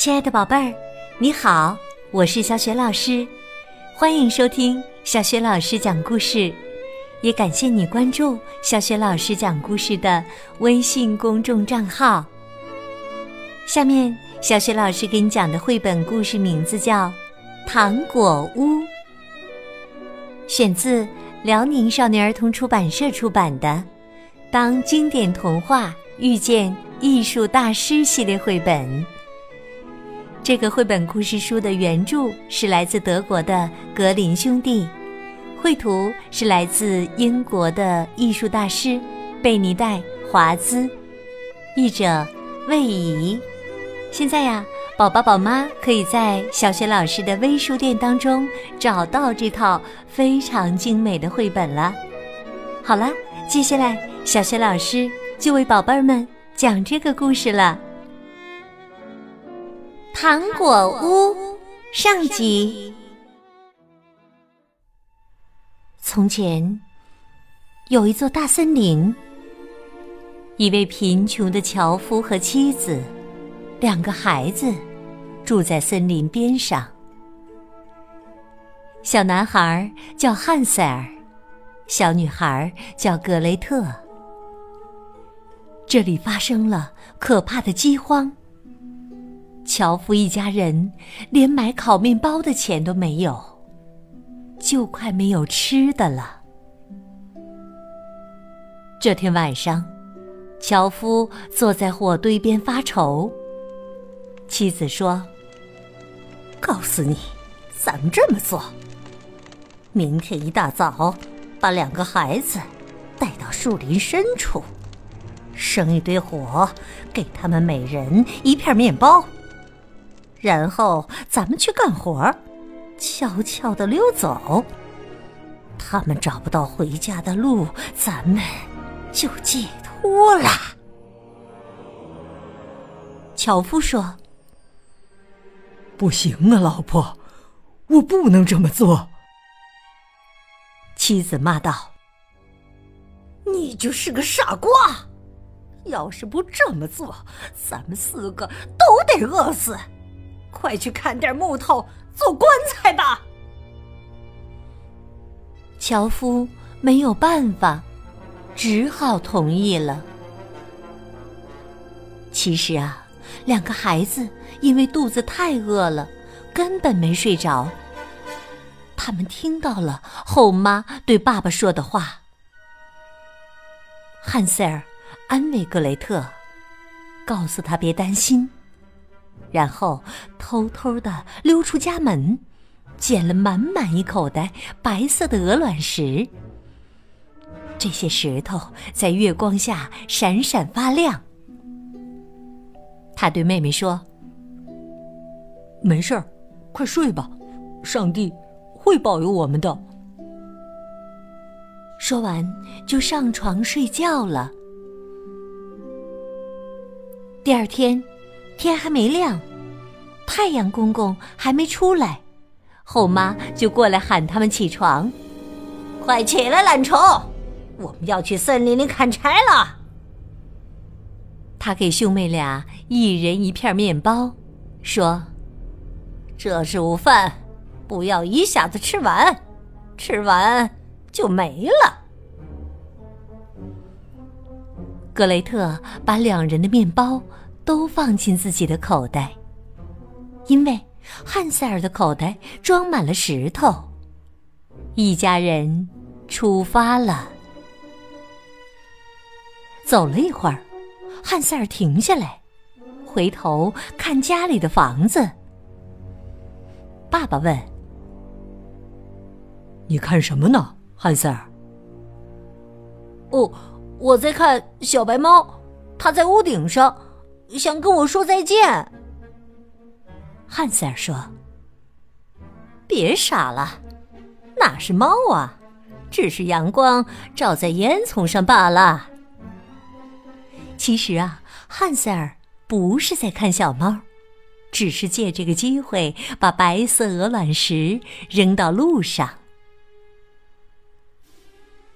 亲爱的宝贝儿，你好，我是小雪老师，欢迎收听小雪老师讲故事，也感谢你关注小雪老师讲故事的微信公众账号。下面，小雪老师给你讲的绘本故事名字叫《糖果屋》，选自辽宁少年儿童出版社出版的《当经典童话遇见艺术大师》系列绘本。这个绘本故事书的原著是来自德国的格林兄弟，绘图是来自英国的艺术大师贝尼戴·华兹，译者魏怡。现在呀，宝宝宝妈可以在小学老师的微书店当中找到这套非常精美的绘本了。好了，接下来小学老师就为宝贝儿们讲这个故事了。糖果屋上集。从前有一座大森林，一位贫穷的樵夫和妻子，两个孩子住在森林边上。小男孩叫汉塞尔，小女孩叫格雷特。这里发生了可怕的饥荒。樵夫一家人连买烤面包的钱都没有，就快没有吃的了。这天晚上，樵夫坐在火堆边发愁。妻子说：“告诉你，咱们这么做：明天一大早，把两个孩子带到树林深处，生一堆火，给他们每人一片面包。”然后咱们去干活，悄悄的溜走。他们找不到回家的路，咱们就解脱了。樵夫说：“不行啊，老婆，我不能这么做。”妻子骂道：“你就是个傻瓜！要是不这么做，咱们四个都得饿死。”快去砍点木头做棺材吧！樵夫没有办法，只好同意了。其实啊，两个孩子因为肚子太饿了，根本没睡着。他们听到了后妈对爸爸说的话。汉塞尔安慰格雷特，告诉他别担心。然后偷偷的溜出家门，捡了满满一口袋白色的鹅卵石。这些石头在月光下闪闪发亮。他对妹妹说：“没事儿，快睡吧，上帝会保佑我们的。”说完就上床睡觉了。第二天。天还没亮，太阳公公还没出来，后妈就过来喊他们起床：“快起来，懒虫，我们要去森林里砍柴了。”他给兄妹俩一人一片面包，说：“这是午饭，不要一下子吃完，吃完就没了。”格雷特把两人的面包。都放进自己的口袋，因为汉塞尔的口袋装满了石头。一家人出发了。走了一会儿，汉塞尔停下来，回头看家里的房子。爸爸问：“你看什么呢，汉塞尔？”“哦，我在看小白猫，它在屋顶上。”想跟我说再见，汉塞尔说：“别傻了，哪是猫啊，只是阳光照在烟囱上罢了。”其实啊，汉塞尔不是在看小猫，只是借这个机会把白色鹅卵石扔到路上。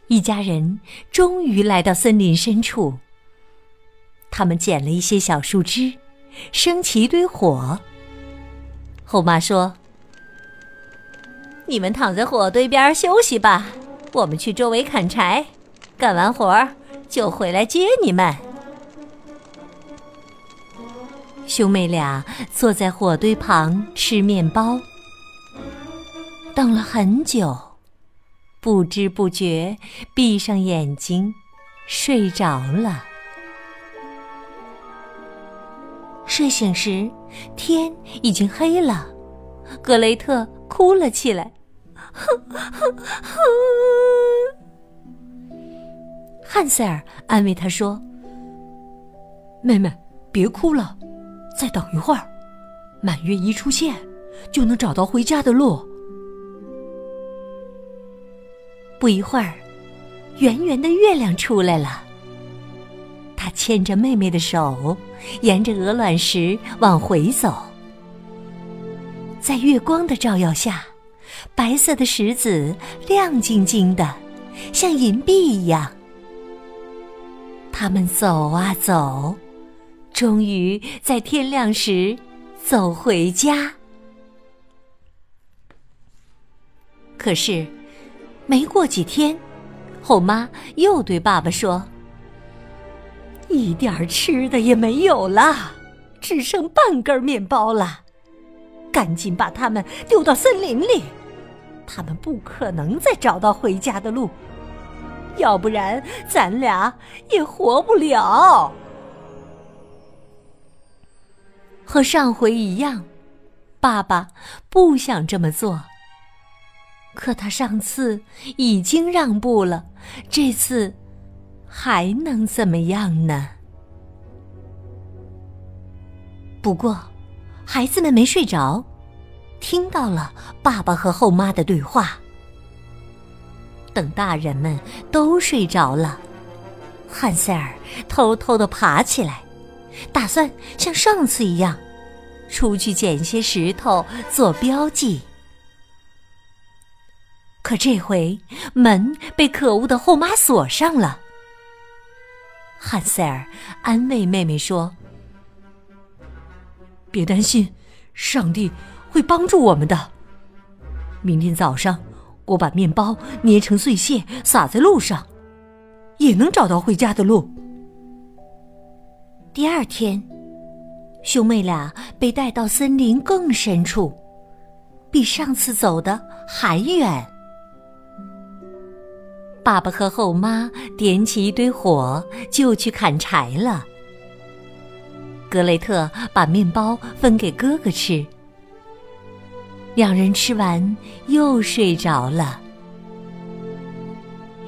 一家人终于来到森林深处。他们捡了一些小树枝，生起一堆火，后妈说：“你们躺在火堆边休息吧，我们去周围砍柴，干完活儿就回来接你们。”兄妹俩坐在火堆旁吃面包，等了很久，不知不觉闭上眼睛睡着了。睡醒时，天已经黑了，格雷特哭了起来。汉塞尔安慰他说：“妹妹，别哭了。”再等一会儿，满月一出现，就能找到回家的路。不一会儿，圆圆的月亮出来了。他牵着妹妹的手，沿着鹅卵石往回走。在月光的照耀下，白色的石子亮晶晶的，像银币一样。他们走啊走。终于在天亮时走回家，可是没过几天，后妈又对爸爸说：“一点吃的也没有了，只剩半根面包了，赶紧把它们丢到森林里，他们不可能再找到回家的路，要不然咱俩也活不了。”和上回一样，爸爸不想这么做。可他上次已经让步了，这次还能怎么样呢？不过，孩子们没睡着，听到了爸爸和后妈的对话。等大人们都睡着了，汉塞尔偷偷的爬起来。打算像上次一样，出去捡些石头做标记。可这回门被可恶的后妈锁上了。汉塞尔安慰妹妹说：“别担心，上帝会帮助我们的。明天早上，我把面包捏成碎屑撒在路上，也能找到回家的路。”第二天，兄妹俩被带到森林更深处，比上次走的还远。爸爸和后妈点起一堆火，就去砍柴了。格雷特把面包分给哥哥吃，两人吃完又睡着了。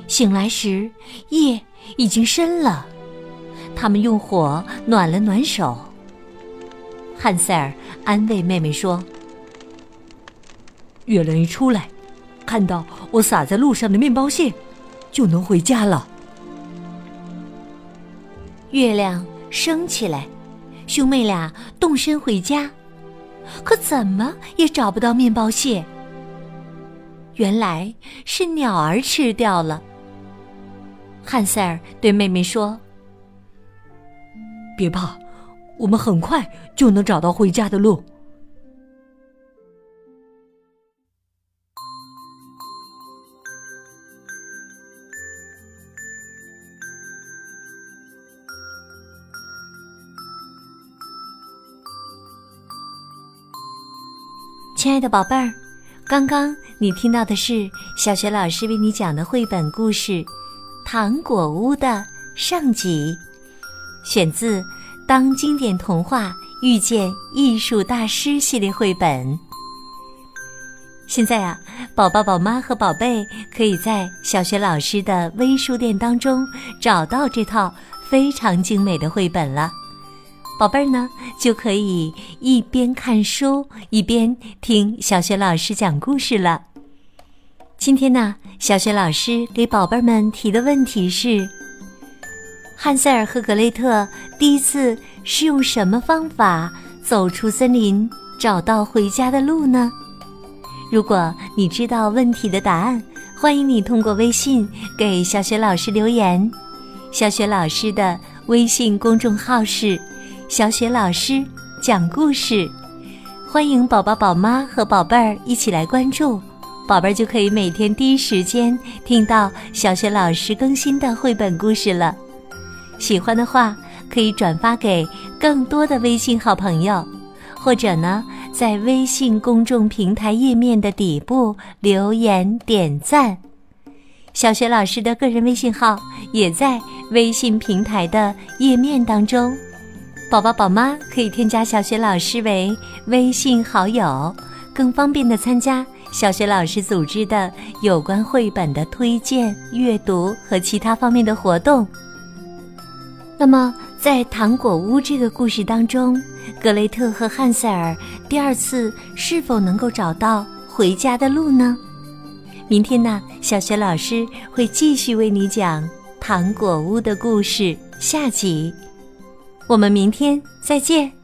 醒来时，夜已经深了。他们用火暖了暖手。汉塞尔安慰妹妹说：“月亮一出来，看到我撒在路上的面包屑，就能回家了。”月亮升起来，兄妹俩动身回家，可怎么也找不到面包屑。原来是鸟儿吃掉了。汉塞尔对妹妹说。别怕，我们很快就能找到回家的路。亲爱的宝贝儿，刚刚你听到的是小学老师为你讲的绘本故事《糖果屋》的上集。选自《当经典童话遇见艺术大师》系列绘本。现在啊，宝宝、宝妈和宝贝可以在小学老师的微书店当中找到这套非常精美的绘本了。宝贝儿呢，就可以一边看书一边听小学老师讲故事了。今天呢，小学老师给宝贝们提的问题是。汉塞尔和格雷特第一次是用什么方法走出森林，找到回家的路呢？如果你知道问题的答案，欢迎你通过微信给小雪老师留言。小雪老师的微信公众号是“小雪老师讲故事”，欢迎宝宝、宝妈和宝贝儿一起来关注，宝贝儿就可以每天第一时间听到小雪老师更新的绘本故事了。喜欢的话，可以转发给更多的微信好朋友，或者呢，在微信公众平台页面的底部留言点赞。小雪老师的个人微信号也在微信平台的页面当中，宝宝宝妈可以添加小雪老师为微信好友，更方便的参加小雪老师组织的有关绘本的推荐、阅读和其他方面的活动。那么，在糖果屋这个故事当中，格雷特和汉塞尔第二次是否能够找到回家的路呢？明天呢，小雪老师会继续为你讲糖果屋的故事下集。我们明天再见。